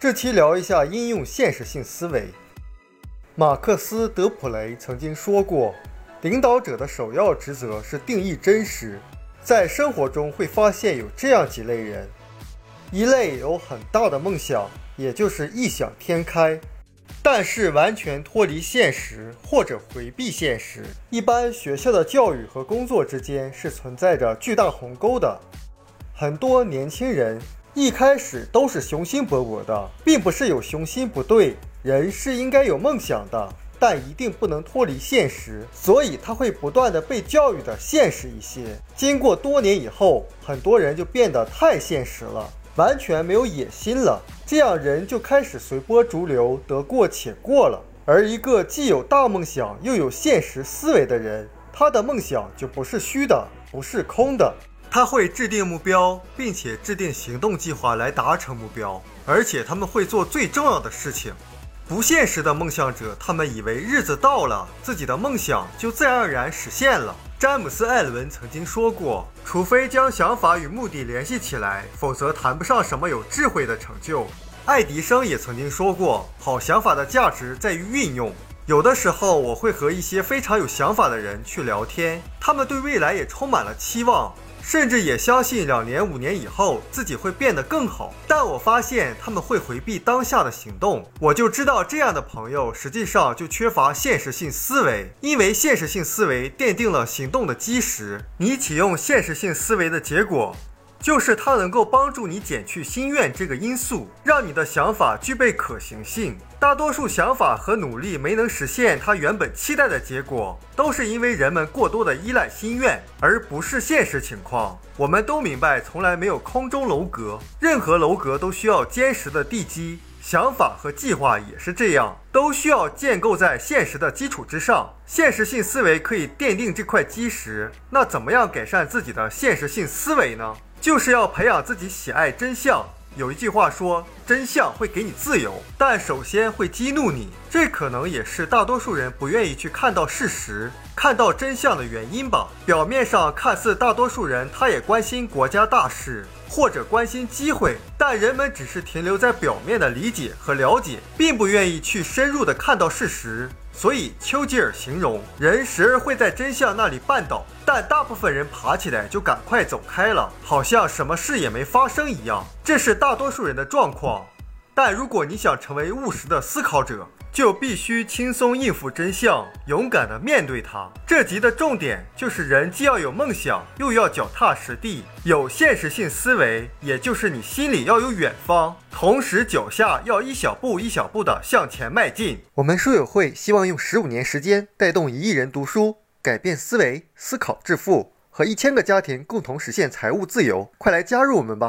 这期聊一下应用现实性思维。马克思·德普雷曾经说过，领导者的首要职责是定义真实。在生活中会发现有这样几类人：一类有很大的梦想，也就是异想天开。但是完全脱离现实或者回避现实。一般学校的教育和工作之间是存在着巨大鸿沟的。很多年轻人一开始都是雄心勃勃的，并不是有雄心不对，人是应该有梦想的，但一定不能脱离现实。所以他会不断的被教育的现实一些。经过多年以后，很多人就变得太现实了。完全没有野心了，这样人就开始随波逐流，得过且过了。而一个既有大梦想又有现实思维的人，他的梦想就不是虚的，不是空的。他会制定目标，并且制定行动计划来达成目标，而且他们会做最重要的事情。不现实的梦想者，他们以为日子到了，自己的梦想就自然而然实现了。詹姆斯·艾伦曾经说过：“除非将想法与目的联系起来，否则谈不上什么有智慧的成就。”爱迪生也曾经说过：“好想法的价值在于运用。”有的时候，我会和一些非常有想法的人去聊天，他们对未来也充满了期望。甚至也相信两年、五年以后自己会变得更好，但我发现他们会回避当下的行动，我就知道这样的朋友实际上就缺乏现实性思维，因为现实性思维奠定了行动的基石。你启用现实性思维的结果。就是它能够帮助你减去心愿这个因素，让你的想法具备可行性。大多数想法和努力没能实现它原本期待的结果，都是因为人们过多的依赖心愿，而不是现实情况。我们都明白，从来没有空中楼阁，任何楼阁都需要坚实的地基。想法和计划也是这样，都需要建构在现实的基础之上。现实性思维可以奠定这块基石。那怎么样改善自己的现实性思维呢？就是要培养自己喜爱真相。有一句话说，真相会给你自由，但首先会激怒你。这可能也是大多数人不愿意去看到事实、看到真相的原因吧。表面上看似大多数人，他也关心国家大事或者关心机会，但人们只是停留在表面的理解和了解，并不愿意去深入的看到事实。所以，丘吉尔形容人时而会在真相那里绊倒，但大部分人爬起来就赶快走开了，好像什么事也没发生一样。这是大多数人的状况。但如果你想成为务实的思考者，就必须轻松应付真相，勇敢地面对它。这集的重点就是人既要有梦想，又要脚踏实地，有现实性思维，也就是你心里要有远方，同时脚下要一小步一小步地向前迈进。我们书友会希望用十五年时间带动一亿人读书，改变思维，思考致富，和一千个家庭共同实现财务自由。快来加入我们吧！